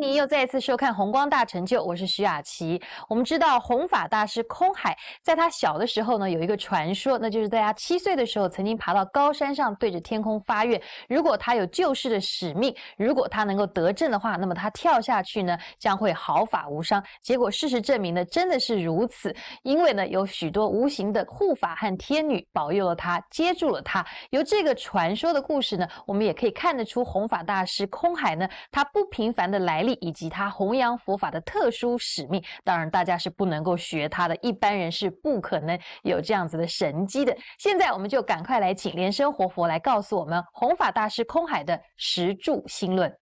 你。又再一次收看《红光大成就》，我是徐雅琪。我们知道弘法大师空海，在他小的时候呢，有一个传说，那就是在他七岁的时候，曾经爬到高山上，对着天空发愿，如果他有救世的使命，如果他能够得证的话，那么他跳下去呢，将会毫发无伤。结果事实证明呢，真的是如此，因为呢，有许多无形的护法和天女保佑了他，接住了他。由这个传说的故事呢，我们也可以看得出弘法大师空海呢，他不平凡的来历以及他弘扬佛法的特殊使命。当然，大家是不能够学他的，一般人是不可能有这样子的神机的。现在，我们就赶快来请莲生活佛来告诉我们弘法大师空海的十住心论。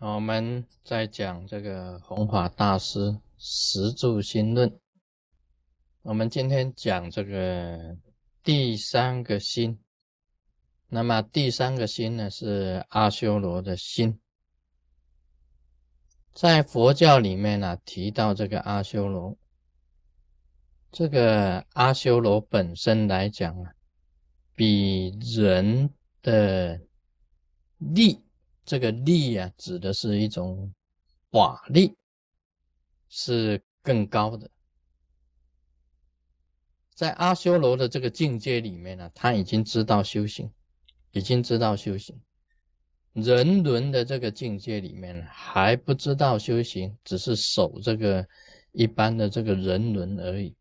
我们在讲这个弘法大师十住心论。我们今天讲这个第三个心。那么第三个心呢，是阿修罗的心。在佛教里面呢，提到这个阿修罗，这个阿修罗本身来讲啊，比人的力，这个力啊，指的是一种法力，是更高的。在阿修罗的这个境界里面呢，他已经知道修行。已经知道修行，人伦的这个境界里面还不知道修行，只是守这个一般的这个人伦而已。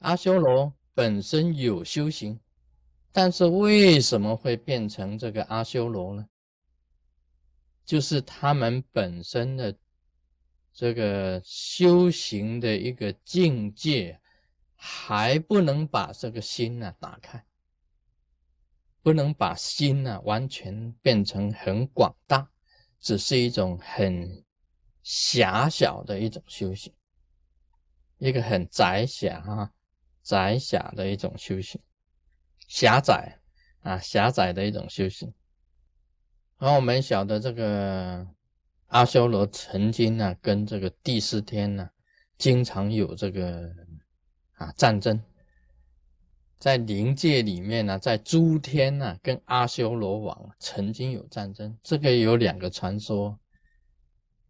阿修罗本身有修行，但是为什么会变成这个阿修罗呢？就是他们本身的这个修行的一个境界，还不能把这个心呢打开。不能把心呢完全变成很广大，只是一种很狭小的一种修行，一个很窄狭啊窄狭的一种修行，狭窄啊狭窄的一种修行。然后我们晓得这个阿修罗曾经呢跟这个第四天呢经常有这个啊战争。在灵界里面呢，在诸天呢，跟阿修罗王曾经有战争。这个有两个传说。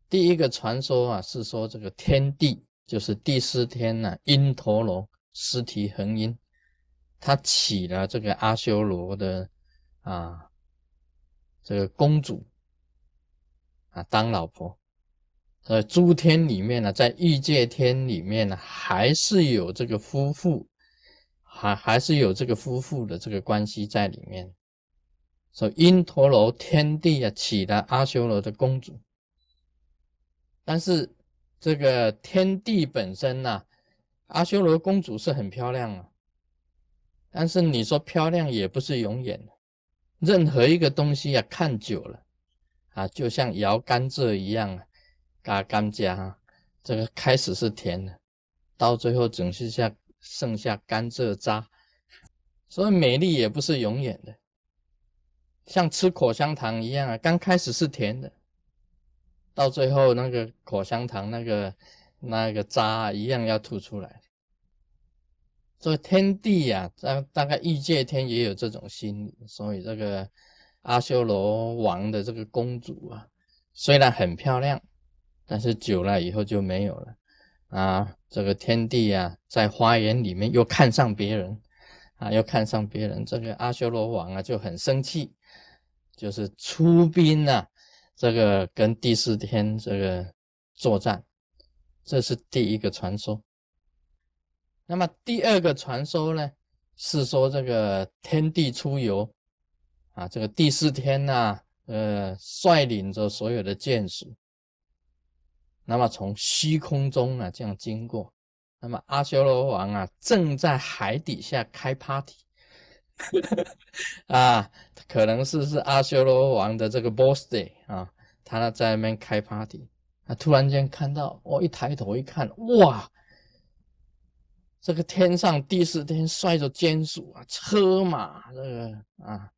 第一个传说啊，是说这个天帝就是第四天呢，因陀罗尸体恒阴，他娶了这个阿修罗的啊这个公主啊当老婆。呃，诸天里面呢，在欲界天里面呢，还是有这个夫妇。还还是有这个夫妇的这个关系在里面，说因陀罗天帝啊娶了阿修罗的公主，但是这个天帝本身呐，阿修罗公主是很漂亮啊，但是你说漂亮也不是永远的，任何一个东西啊看久了啊，就像摇甘蔗一样啊，嘎甘蔗，这个开始是甜的，到最后总是像。剩下甘蔗渣，所以美丽也不是永远的，像吃口香糖一样啊，刚开始是甜的，到最后那个口香糖那个那个渣一样要吐出来。所以天地呀，大大概欲界天也有这种心理，所以这个阿修罗王的这个公主啊，虽然很漂亮，但是久了以后就没有了。啊，这个天帝啊，在花园里面又看上别人，啊，又看上别人，这个阿修罗王啊就很生气，就是出兵呐，这个跟第四天这个作战，这是第一个传说。那么第二个传说呢，是说这个天地出游，啊，这个第四天呐，呃，率领着所有的剑士。那么从虚空中啊这样经过，那么阿修罗王啊正在海底下开 party，啊，可能是是阿修罗王的这个 birthday 啊，他呢在那边开 party，啊，突然间看到，我一抬头一看，哇，这个天上第四天摔着坚鼠啊，车马这个啊，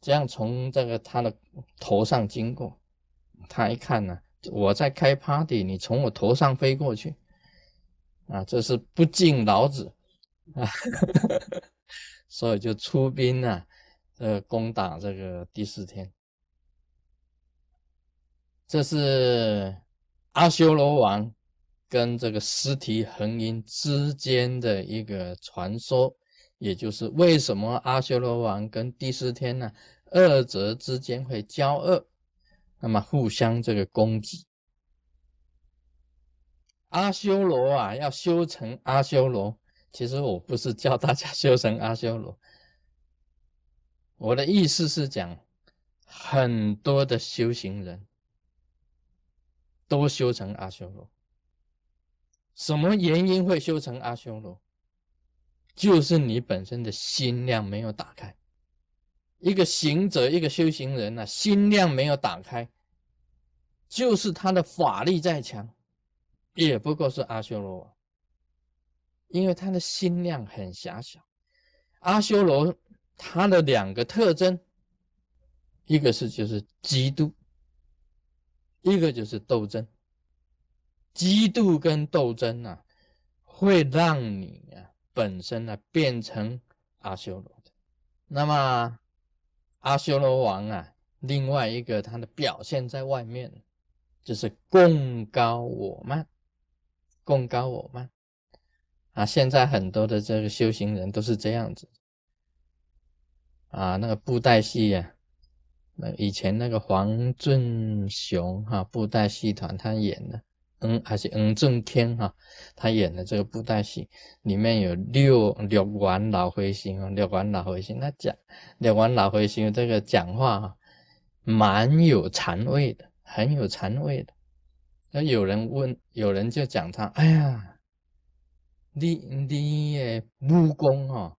这样从这个他的头上经过，他一看呢。我在开 party，你从我头上飞过去，啊，这是不敬老子啊，所以就出兵啊，呃，攻打这个第四天。这是阿修罗王跟这个尸体恒音之间的一个传说，也就是为什么阿修罗王跟第四天呢，二者之间会交恶，那么互相这个攻击。阿修罗啊，要修成阿修罗，其实我不是教大家修成阿修罗，我的意思是讲，很多的修行人。都修成阿修罗，什么原因会修成阿修罗？就是你本身的心量没有打开。一个行者，一个修行人呢，心量没有打开，就是他的法力再强，也不过是阿修罗，因为他的心量很狭小。阿修罗他的两个特征，一个是就是嫉妒。一个就是斗争，嫉妒跟斗争啊，会让你啊本身呢变成阿修罗的。那么阿修罗王啊，另外一个他的表现在外面，就是共高我慢，共高我慢啊。现在很多的这个修行人都是这样子啊，那个布袋戏呀。那以前那个黄俊雄哈布袋戏团他演的，嗯，还是嗯正天哈，他演的这个布袋戏里面有六六丸老灰星啊，六丸老灰星，他讲六丸老灰星这个讲话哈，蛮有禅味的，很有禅味的。那有人问，有人就讲他，哎呀，你你的武功哈，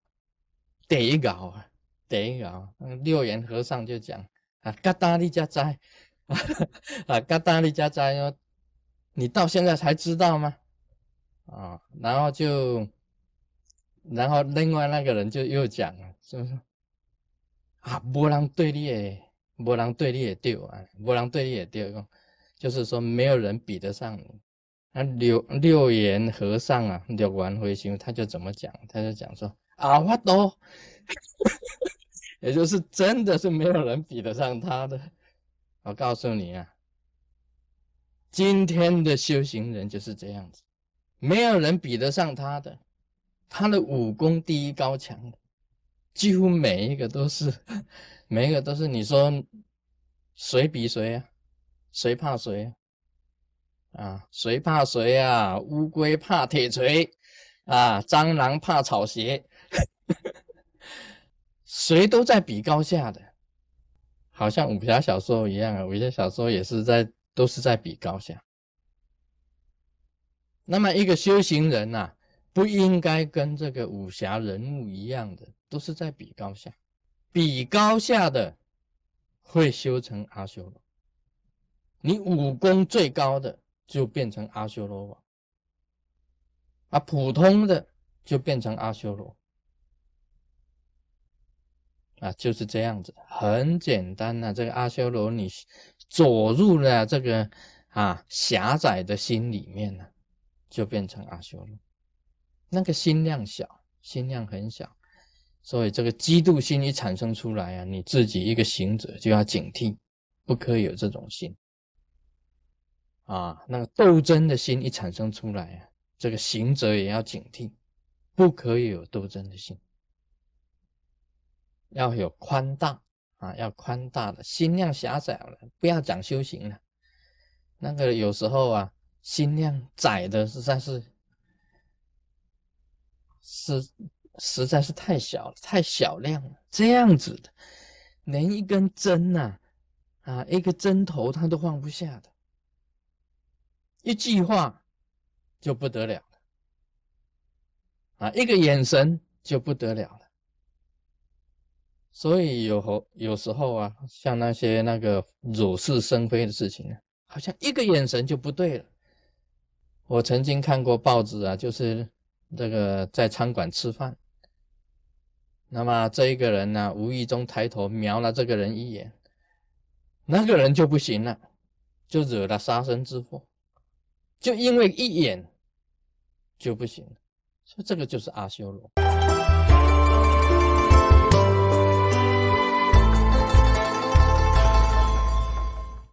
第一高啊，第一高。六元和尚就讲。啊，嘎达利加斋，啊，嘎达利加斋哟，你到现在才知道吗？啊，然后就，然后另外那个人就又讲了，是不是？啊，无人对你也，无人对你也丢啊，无人对你也丢，就是说没有人比得上你。那六六言和尚啊，六完回心，他就怎么讲？他就讲说啊，我都。也就是真的是没有人比得上他的。我告诉你啊，今天的修行人就是这样子，没有人比得上他的。他的武功第一高强的，几乎每一个都是，每一个都是。你说谁比谁啊？谁怕谁啊？啊，谁怕谁啊？乌龟怕铁锤啊，蟑螂怕草鞋。谁都在比高下的，好像武侠小说一样啊！武侠小说也是在，都是在比高下。那么一个修行人呐，不应该跟这个武侠人物一样的，都是在比高下。比高下的会修成阿修罗，你武功最高的就变成阿修罗王，啊，普通的就变成阿修罗。就是这样子，很简单呐。这个阿修罗，你走入了这个啊狭窄的心里面呢，就变成阿修罗。那个心量小，心量很小，所以这个嫉妒心一产生出来啊，你自己一个行者就要警惕，不可以有这种心。啊，那个斗争的心一产生出来啊，这个行者也要警惕，不可以有斗争的心。要有宽大啊，要宽大的心量狭窄了，不要讲修行了。那个有时候啊，心量窄的实在是，是实在是太小了，太小量了。这样子的，连一根针呐，啊，一个针头他都放不下的，一句话就不得了了，啊，一个眼神就不得了了。所以有候有时候啊，像那些那个惹是生非的事情呢，好像一个眼神就不对了。我曾经看过报纸啊，就是这个在餐馆吃饭，那么这一个人呢，无意中抬头瞄了这个人一眼，那个人就不行了，就惹了杀身之祸，就因为一眼就不行了。所以这个就是阿修罗。